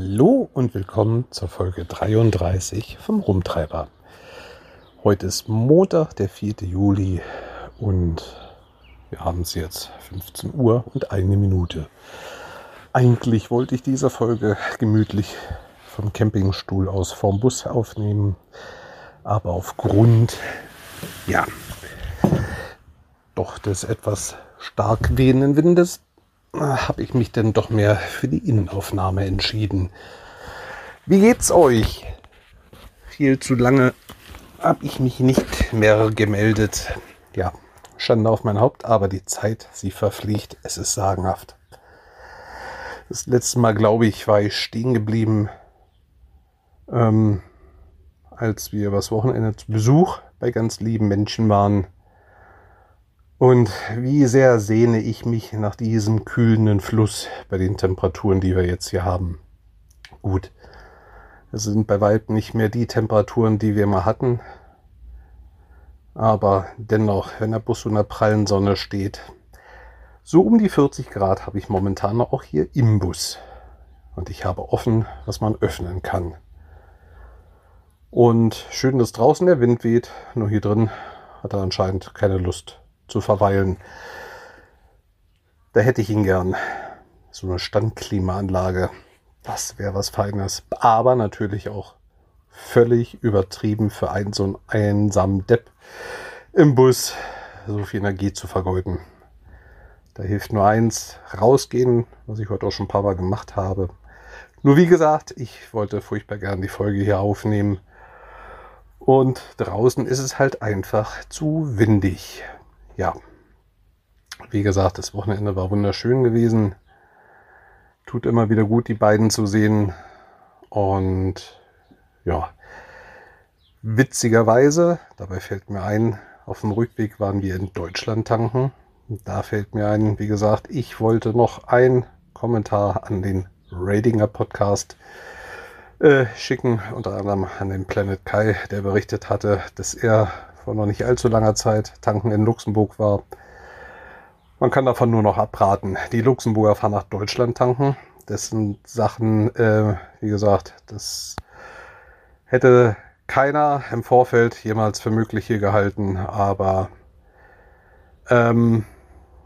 Hallo und willkommen zur Folge 33 vom Rumtreiber. Heute ist Montag, der 4. Juli und wir haben es jetzt 15 Uhr und eine Minute. Eigentlich wollte ich diese Folge gemütlich vom Campingstuhl aus vorm Bus aufnehmen, aber aufgrund, ja, doch des etwas stark wehenden Windes habe ich mich denn doch mehr für die Innenaufnahme entschieden. Wie geht's euch? Viel zu lange habe ich mich nicht mehr gemeldet. Ja, Schande auf mein Haupt, aber die Zeit, sie verfliegt. Es ist sagenhaft. Das letzte Mal, glaube ich, war ich stehen geblieben, ähm, als wir übers Wochenende zu Besuch bei ganz lieben Menschen waren. Und wie sehr sehne ich mich nach diesem kühlenden Fluss bei den Temperaturen, die wir jetzt hier haben. Gut, es sind bei weitem nicht mehr die Temperaturen, die wir mal hatten. Aber dennoch, wenn der Bus unter prallen Sonne steht, so um die 40 Grad habe ich momentan auch hier im Bus. Und ich habe offen, was man öffnen kann. Und schön, dass draußen der Wind weht, nur hier drin hat er anscheinend keine Lust zu verweilen. Da hätte ich ihn gern. So eine Standklimaanlage. Das wäre was Feines. Aber natürlich auch völlig übertrieben für einen so einen einsamen Depp im Bus so viel Energie zu vergeuden. Da hilft nur eins, rausgehen, was ich heute auch schon ein paar Mal gemacht habe. Nur wie gesagt, ich wollte furchtbar gern die Folge hier aufnehmen. Und draußen ist es halt einfach zu windig ja, wie gesagt, das Wochenende war wunderschön gewesen. Tut immer wieder gut, die beiden zu sehen. Und ja, witzigerweise, dabei fällt mir ein, auf dem Rückweg waren wir in Deutschland tanken. Da fällt mir ein, wie gesagt, ich wollte noch einen Kommentar an den Ratinger Podcast äh, schicken, unter anderem an den Planet Kai, der berichtet hatte, dass er vor noch nicht allzu langer Zeit tanken in Luxemburg war. Man kann davon nur noch abraten. Die Luxemburger fahren nach Deutschland tanken. Das sind Sachen, äh, wie gesagt, das hätte keiner im Vorfeld jemals für möglich hier gehalten. Aber ähm,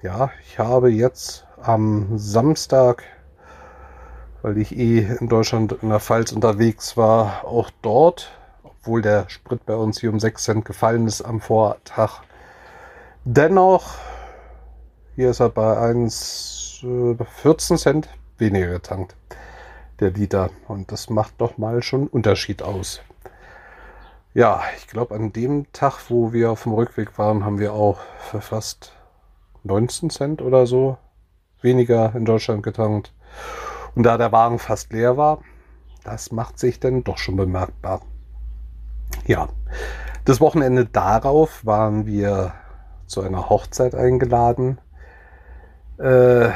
ja, ich habe jetzt am Samstag, weil ich eh in Deutschland in der Pfalz unterwegs war, auch dort obwohl der Sprit bei uns hier um 6 Cent gefallen ist am Vortag. Dennoch, hier ist er bei 1, äh, 14 Cent weniger getankt, der Liter. Und das macht doch mal schon Unterschied aus. Ja, ich glaube, an dem Tag, wo wir auf dem Rückweg waren, haben wir auch für fast 19 Cent oder so weniger in Deutschland getankt. Und da der Wagen fast leer war, das macht sich dann doch schon bemerkbar. Ja, das Wochenende darauf waren wir zu einer Hochzeit eingeladen. Äh,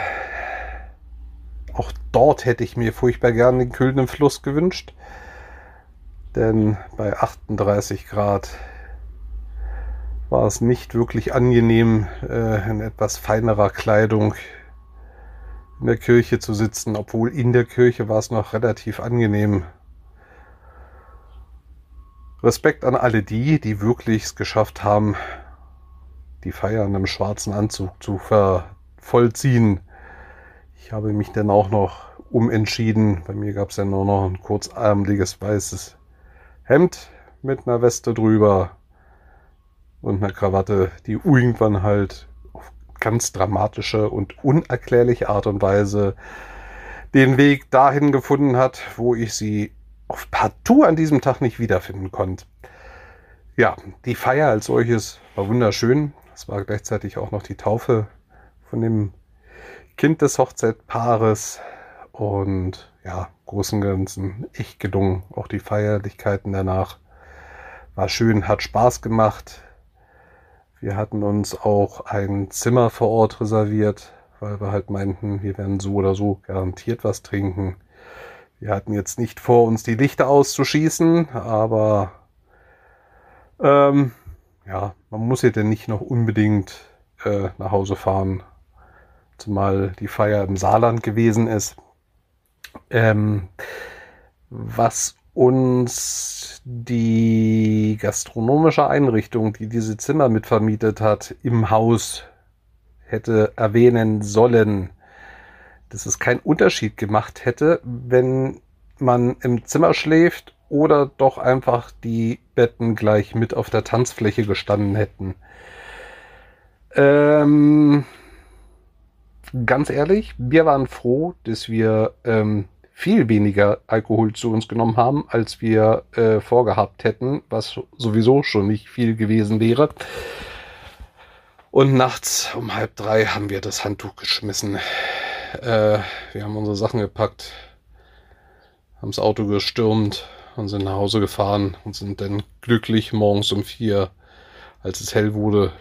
auch dort hätte ich mir furchtbar gern den kühlenden Fluss gewünscht. Denn bei 38 Grad war es nicht wirklich angenehm, äh, in etwas feinerer Kleidung in der Kirche zu sitzen, obwohl in der Kirche war es noch relativ angenehm. Respekt an alle die, die wirklich es geschafft haben, die Feier in einem schwarzen Anzug zu vollziehen. Ich habe mich dann auch noch umentschieden. Bei mir gab es ja nur noch ein kurzarmliges weißes Hemd mit einer Weste drüber und einer Krawatte, die irgendwann halt auf ganz dramatische und unerklärliche Art und Weise den Weg dahin gefunden hat, wo ich sie auf partout an diesem Tag nicht wiederfinden konnte. Ja, die Feier als solches war wunderschön. Es war gleichzeitig auch noch die Taufe von dem Kind des Hochzeitpaares und ja, großen Ganzen echt gelungen. Auch die Feierlichkeiten danach war schön, hat Spaß gemacht. Wir hatten uns auch ein Zimmer vor Ort reserviert, weil wir halt meinten, wir werden so oder so garantiert was trinken. Wir hatten jetzt nicht vor, uns die Lichter auszuschießen, aber ähm, ja, man muss ja denn nicht noch unbedingt äh, nach Hause fahren, zumal die Feier im Saarland gewesen ist. Ähm, was uns die gastronomische Einrichtung, die diese Zimmer mitvermietet hat, im Haus hätte erwähnen sollen, dass es keinen Unterschied gemacht hätte, wenn man im Zimmer schläft oder doch einfach die Betten gleich mit auf der Tanzfläche gestanden hätten. Ähm, ganz ehrlich, wir waren froh, dass wir ähm, viel weniger Alkohol zu uns genommen haben, als wir äh, vorgehabt hätten, was sowieso schon nicht viel gewesen wäre. Und nachts um halb drei haben wir das Handtuch geschmissen. Äh, wir haben unsere Sachen gepackt, haben das Auto gestürmt und sind nach Hause gefahren und sind dann glücklich morgens um vier, als es hell wurde,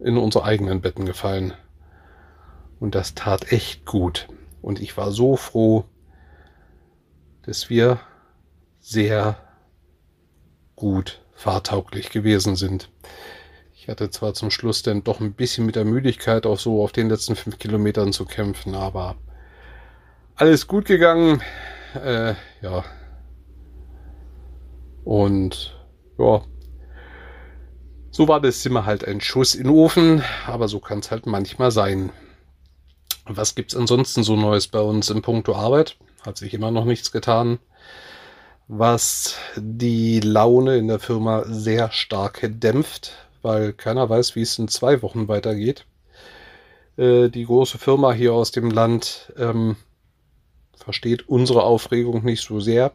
in unsere eigenen Betten gefallen. Und das tat echt gut. Und ich war so froh, dass wir sehr gut fahrtauglich gewesen sind. Ich hatte zwar zum Schluss dann doch ein bisschen mit der Müdigkeit auch so auf den letzten fünf Kilometern zu kämpfen, aber alles gut gegangen. Äh, ja. Und ja, so war das Zimmer halt ein Schuss in den Ofen, aber so kann es halt manchmal sein. Was gibt's ansonsten so Neues bei uns im Punkto Arbeit? Hat sich immer noch nichts getan, was die Laune in der Firma sehr stark dämpft, weil keiner weiß, wie es in zwei Wochen weitergeht. Äh, die große Firma hier aus dem Land ähm, versteht unsere Aufregung nicht so sehr.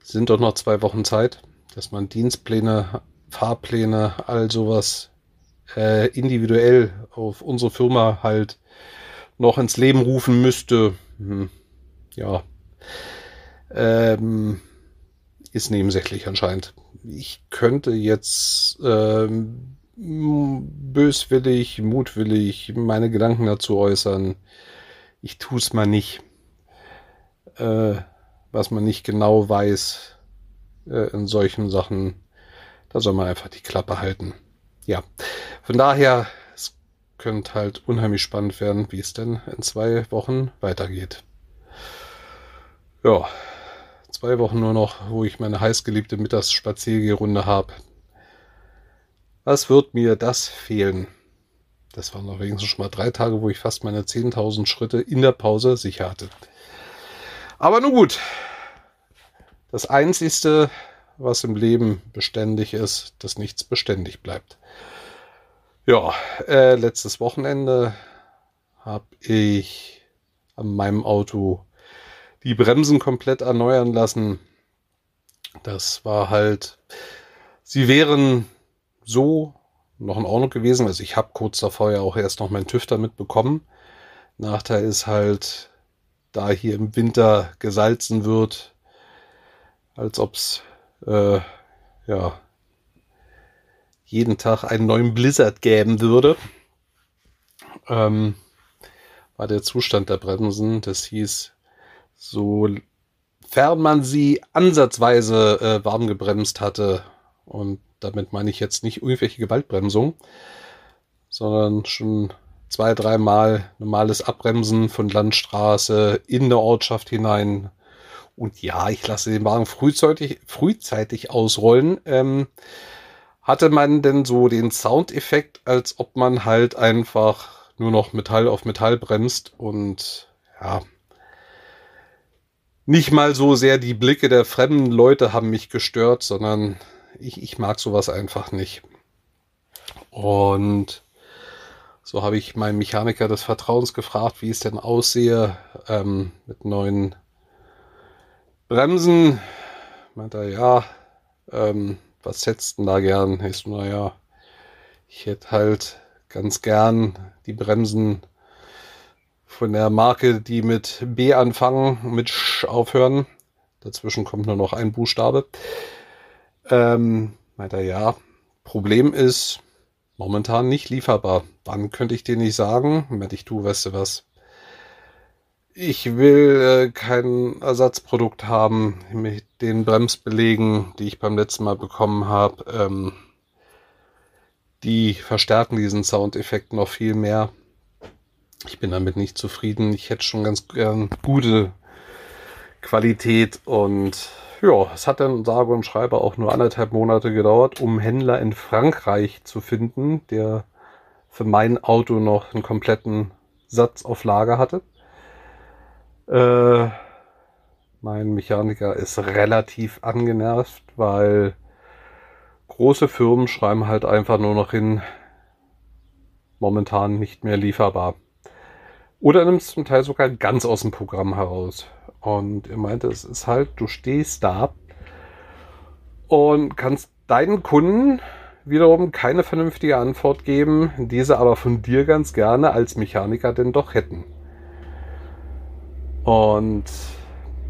Es sind doch noch zwei Wochen Zeit, dass man Dienstpläne, Fahrpläne, all sowas äh, individuell auf unsere Firma halt noch ins Leben rufen müsste. Hm ja, ähm, ist nebensächlich anscheinend. Ich könnte jetzt ähm, böswillig, mutwillig meine Gedanken dazu äußern. Ich tue es mal nicht. Äh, was man nicht genau weiß äh, in solchen Sachen, da soll man einfach die Klappe halten. Ja, von daher, es könnte halt unheimlich spannend werden, wie es denn in zwei Wochen weitergeht. Ja, zwei Wochen nur noch, wo ich meine heißgeliebte Mittagsspaziergerunde habe. Was wird mir das fehlen? Das waren noch wenigstens schon mal drei Tage, wo ich fast meine 10.000 Schritte in der Pause sicher hatte. Aber nun gut. Das Einzige, was im Leben beständig ist, dass nichts beständig bleibt. Ja, äh, letztes Wochenende habe ich an meinem Auto die Bremsen komplett erneuern lassen. Das war halt, sie wären so noch in Ordnung gewesen. Also ich habe kurz davor ja auch erst noch meinen TÜV damit bekommen. Nachteil ist halt, da hier im Winter gesalzen wird, als ob es äh, ja jeden Tag einen neuen Blizzard geben würde. Ähm, war der Zustand der Bremsen. Das hieß, sofern man sie ansatzweise äh, warm gebremst hatte, und damit meine ich jetzt nicht irgendwelche Gewaltbremsung, sondern schon zwei, dreimal normales Abbremsen von Landstraße in der Ortschaft hinein. Und ja, ich lasse den Wagen frühzeitig, frühzeitig ausrollen. Ähm, hatte man denn so den Soundeffekt, als ob man halt einfach nur noch Metall auf Metall bremst und ja, nicht mal so sehr die Blicke der fremden Leute haben mich gestört, sondern ich, ich mag sowas einfach nicht. Und so habe ich meinen Mechaniker des Vertrauens gefragt, wie es denn aussehe ähm, mit neuen Bremsen. Meint er, ja, ähm, was setzt denn da gern? Ich so, naja, ich hätte halt ganz gern die Bremsen von der Marke, die mit B anfangen, mit Sch aufhören. Dazwischen kommt nur noch ein Buchstabe. Ähm, weiter ja. Problem ist momentan nicht lieferbar. Wann könnte ich dir nicht sagen? Wenn ich tu, weißt du was. Ich will äh, kein Ersatzprodukt haben mit den Bremsbelegen, die ich beim letzten Mal bekommen habe. Ähm, die verstärken diesen Soundeffekt noch viel mehr. Ich bin damit nicht zufrieden. Ich hätte schon ganz gern gute Qualität und ja, es hat dann sage und schreibe auch nur anderthalb Monate gedauert, um Händler in Frankreich zu finden, der für mein Auto noch einen kompletten Satz auf Lager hatte. Äh, mein Mechaniker ist relativ angenervt, weil große Firmen schreiben halt einfach nur noch hin, momentan nicht mehr lieferbar. Oder nimmst zum Teil sogar ganz aus dem Programm heraus. Und er meinte, es ist halt, du stehst da und kannst deinen Kunden wiederum keine vernünftige Antwort geben, diese aber von dir ganz gerne als Mechaniker denn doch hätten. Und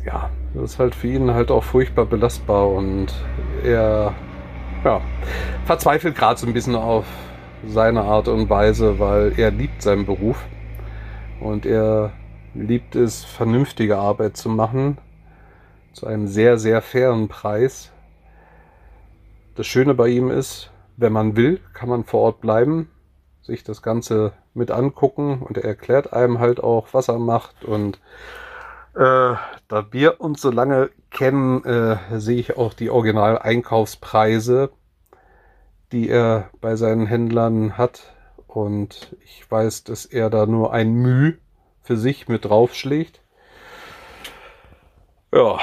ja, das ist halt für ihn halt auch furchtbar belastbar und er ja, verzweifelt gerade so ein bisschen auf seine Art und Weise, weil er liebt seinen Beruf und er liebt es, vernünftige Arbeit zu machen zu einem sehr, sehr fairen Preis. Das Schöne bei ihm ist, wenn man will, kann man vor Ort bleiben, sich das Ganze mit angucken und er erklärt einem halt auch, was er macht und äh, da wir uns so lange kennen, äh, sehe ich auch die Original-Einkaufspreise, die er bei seinen Händlern hat. Und ich weiß, dass er da nur ein Müh für sich mit draufschlägt. Ja,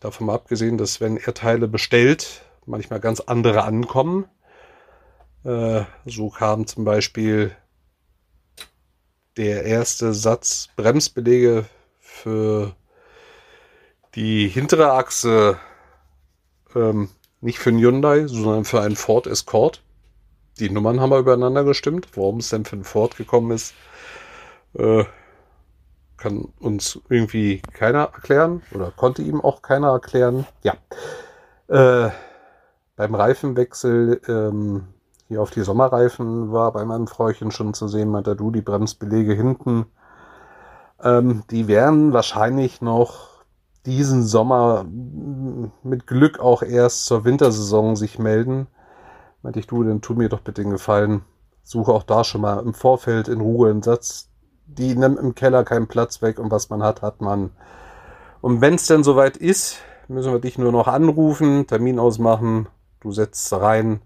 davon mal abgesehen, dass wenn er Teile bestellt, manchmal ganz andere ankommen. Äh, so kam zum Beispiel der erste Satz Bremsbelege für die hintere Achse ähm, nicht für einen Hyundai, sondern für einen Ford Escort. Die Nummern haben wir übereinander gestimmt. Warum denn für Ford gekommen ist, äh, kann uns irgendwie keiner erklären oder konnte ihm auch keiner erklären. Ja. Äh, beim Reifenwechsel ähm, hier auf die Sommerreifen war bei meinem Frauchen schon zu sehen, meinte du, die Bremsbelege hinten ähm, die werden wahrscheinlich noch diesen Sommer mit Glück auch erst zur Wintersaison sich melden. Meinte ich, du, dann tu mir doch bitte den Gefallen. Suche auch da schon mal im Vorfeld in Ruhe einen Satz. Die nimmt im Keller keinen Platz weg und was man hat, hat man. Und wenn es denn soweit ist, müssen wir dich nur noch anrufen, Termin ausmachen, du setzt rein,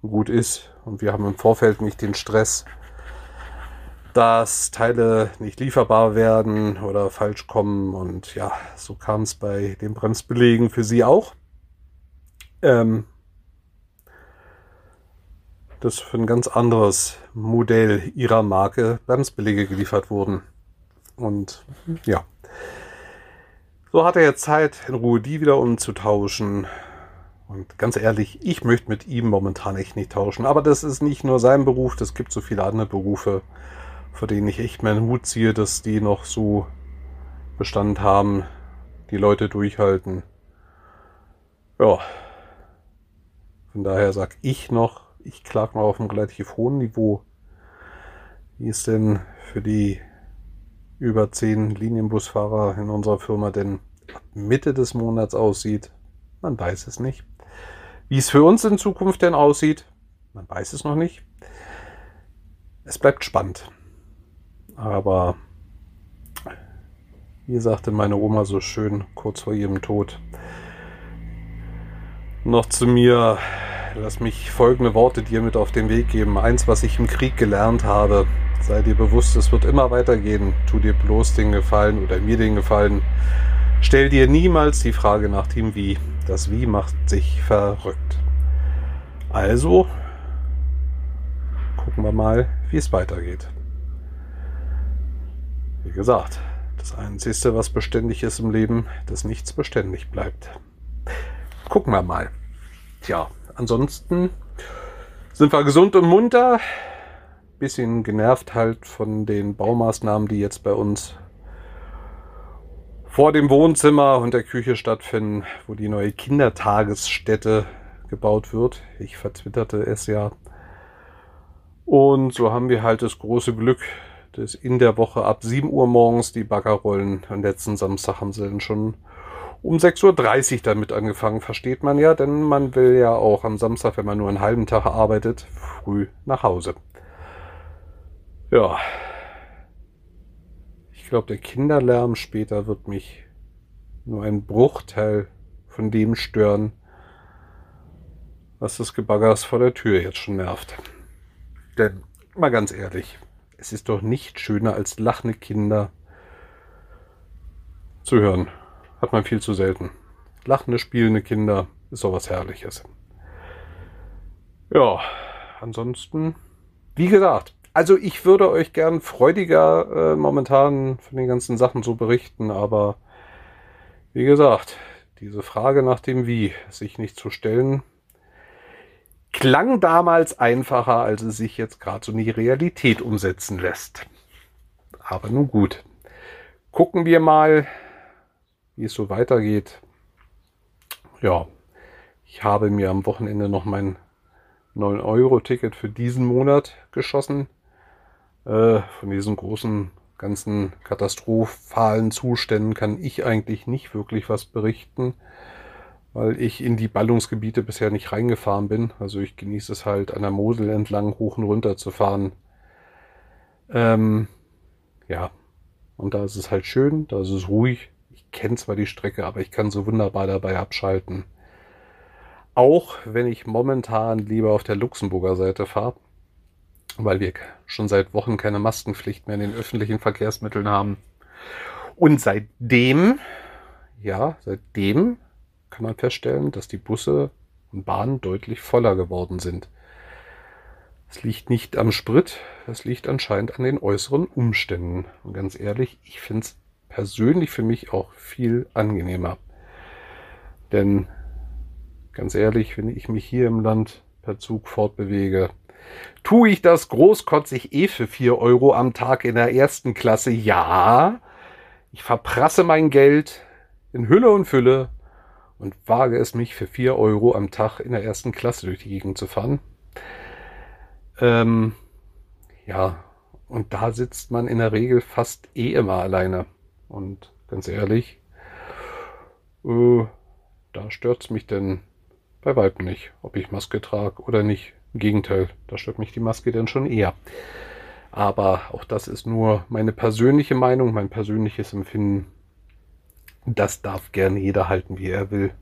gut ist. Und wir haben im Vorfeld nicht den Stress, dass Teile nicht lieferbar werden oder falsch kommen. Und ja, so kam es bei den Bremsbelegen für sie auch. Ähm, dass für ein ganz anderes Modell ihrer Marke Bremsbelege geliefert wurden. Und ja, so hat er jetzt Zeit, in Ruhe die wieder umzutauschen. Und ganz ehrlich, ich möchte mit ihm momentan echt nicht tauschen. Aber das ist nicht nur sein Beruf, das gibt so viele andere Berufe vor denen ich echt meinen Hut ziehe, dass die noch so Bestand haben, die Leute durchhalten. Ja. Von daher sag ich noch, ich klag mal auf einem relativ hohen Niveau. Wie es denn für die über zehn Linienbusfahrer in unserer Firma denn Mitte des Monats aussieht, man weiß es nicht. Wie es für uns in Zukunft denn aussieht, man weiß es noch nicht. Es bleibt spannend. Aber wie sagte meine Oma so schön kurz vor ihrem Tod, noch zu mir, lass mich folgende Worte dir mit auf den Weg geben. Eins, was ich im Krieg gelernt habe. Sei dir bewusst, es wird immer weitergehen. Tu dir bloß den Gefallen oder mir den Gefallen. Stell dir niemals die Frage nach dem Wie. Das Wie macht sich verrückt. Also, gucken wir mal, wie es weitergeht. Wie gesagt, das Einzige, was beständig ist im Leben, dass nichts beständig bleibt. Gucken wir mal. Tja, ansonsten sind wir gesund und munter. Bisschen genervt halt von den Baumaßnahmen, die jetzt bei uns vor dem Wohnzimmer und der Küche stattfinden, wo die neue Kindertagesstätte gebaut wird. Ich verzwitterte es ja. Und so haben wir halt das große Glück, dass in der Woche ab 7 Uhr morgens die Baggerrollen. Am letzten Samstag haben sie dann schon um 6.30 Uhr damit angefangen, versteht man ja, denn man will ja auch am Samstag, wenn man nur einen halben Tag arbeitet, früh nach Hause. Ja. Ich glaube, der Kinderlärm später wird mich nur ein Bruchteil von dem stören, was das Gebaggers vor der Tür jetzt schon nervt. Denn, mal ganz ehrlich, es ist doch nicht schöner als lachende Kinder zu hören. Hat man viel zu selten. Lachende, spielende Kinder ist sowas Herrliches. Ja, ansonsten, wie gesagt, also ich würde euch gern freudiger äh, momentan von den ganzen Sachen so berichten, aber wie gesagt, diese Frage nach dem Wie sich nicht zu stellen, klang damals einfacher, als es sich jetzt gerade so in die Realität umsetzen lässt. Aber nun gut. Gucken wir mal, wie es so weitergeht. Ja, ich habe mir am Wochenende noch mein 9-Euro-Ticket für diesen Monat geschossen. Äh, von diesen großen ganzen katastrophalen Zuständen kann ich eigentlich nicht wirklich was berichten weil ich in die Ballungsgebiete bisher nicht reingefahren bin. Also ich genieße es halt an der Mosel entlang hoch und runter zu fahren. Ähm, ja, und da ist es halt schön, da ist es ruhig. Kenne zwar die Strecke, aber ich kann so wunderbar dabei abschalten. Auch wenn ich momentan lieber auf der Luxemburger Seite fahre, weil wir schon seit Wochen keine Maskenpflicht mehr in den öffentlichen Verkehrsmitteln haben. Und seitdem, ja, seitdem kann man feststellen, dass die Busse und Bahnen deutlich voller geworden sind. Es liegt nicht am Sprit, es liegt anscheinend an den äußeren Umständen. Und ganz ehrlich, ich finde es persönlich für mich auch viel angenehmer. Denn ganz ehrlich, wenn ich mich hier im Land per Zug fortbewege, tue ich das großkotzig eh für 4 Euro am Tag in der ersten Klasse? Ja, ich verprasse mein Geld in Hülle und Fülle und wage es mich für 4 Euro am Tag in der ersten Klasse durch die Gegend zu fahren. Ähm, ja, und da sitzt man in der Regel fast eh immer alleine. Und ganz ehrlich, äh, da stört es mich denn bei weitem nicht, ob ich Maske trage oder nicht. Im Gegenteil, da stört mich die Maske dann schon eher. Aber auch das ist nur meine persönliche Meinung, mein persönliches Empfinden. Das darf gerne jeder halten, wie er will.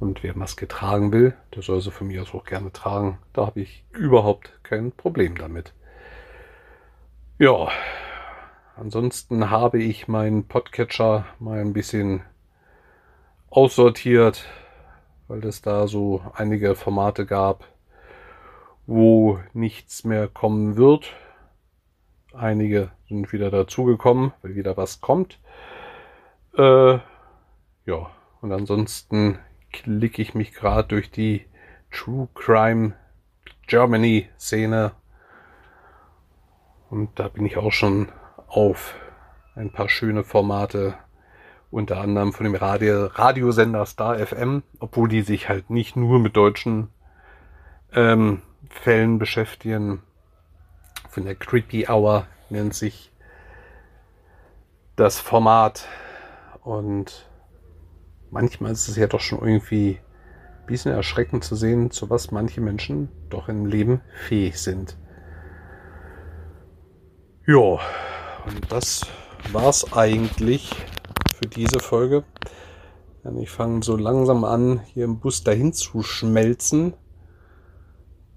Und wer Maske tragen will, der soll sie von mir aus auch gerne tragen. Da habe ich überhaupt kein Problem damit. Ja, ansonsten habe ich meinen Podcatcher mal ein bisschen aussortiert, weil es da so einige Formate gab, wo nichts mehr kommen wird. Einige sind wieder dazugekommen, weil wieder was kommt. Äh, ja, und ansonsten klicke ich mich gerade durch die True Crime Germany Szene. Und da bin ich auch schon auf ein paar schöne Formate, unter anderem von dem Radio, Radiosender Star FM, obwohl die sich halt nicht nur mit deutschen ähm, Fällen beschäftigen. Von der Creepy Hour nennt sich das Format. Und manchmal ist es ja doch schon irgendwie ein bisschen erschreckend zu sehen, zu was manche Menschen doch im Leben fähig sind. Ja, und das war's eigentlich für diese Folge. Ich fange so langsam an, hier im Bus dahin zu schmelzen.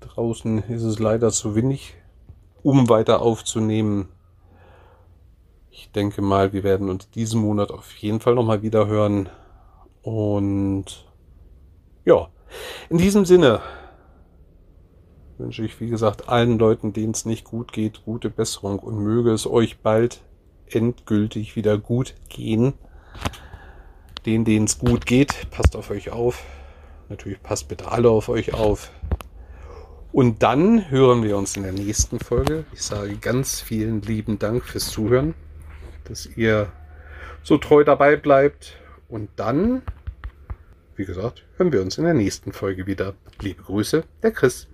Draußen ist es leider zu windig, um weiter aufzunehmen. Ich denke mal, wir werden uns diesen Monat auf jeden Fall nochmal wieder hören. Und ja, in diesem Sinne wünsche ich, wie gesagt, allen Leuten, denen es nicht gut geht, gute Besserung und möge es euch bald endgültig wieder gut gehen. Den, denen es gut geht, passt auf euch auf. Natürlich passt bitte alle auf euch auf. Und dann hören wir uns in der nächsten Folge. Ich sage ganz vielen lieben Dank fürs Zuhören, dass ihr so treu dabei bleibt. Und dann, wie gesagt, hören wir uns in der nächsten Folge wieder. Liebe Grüße, der Chris.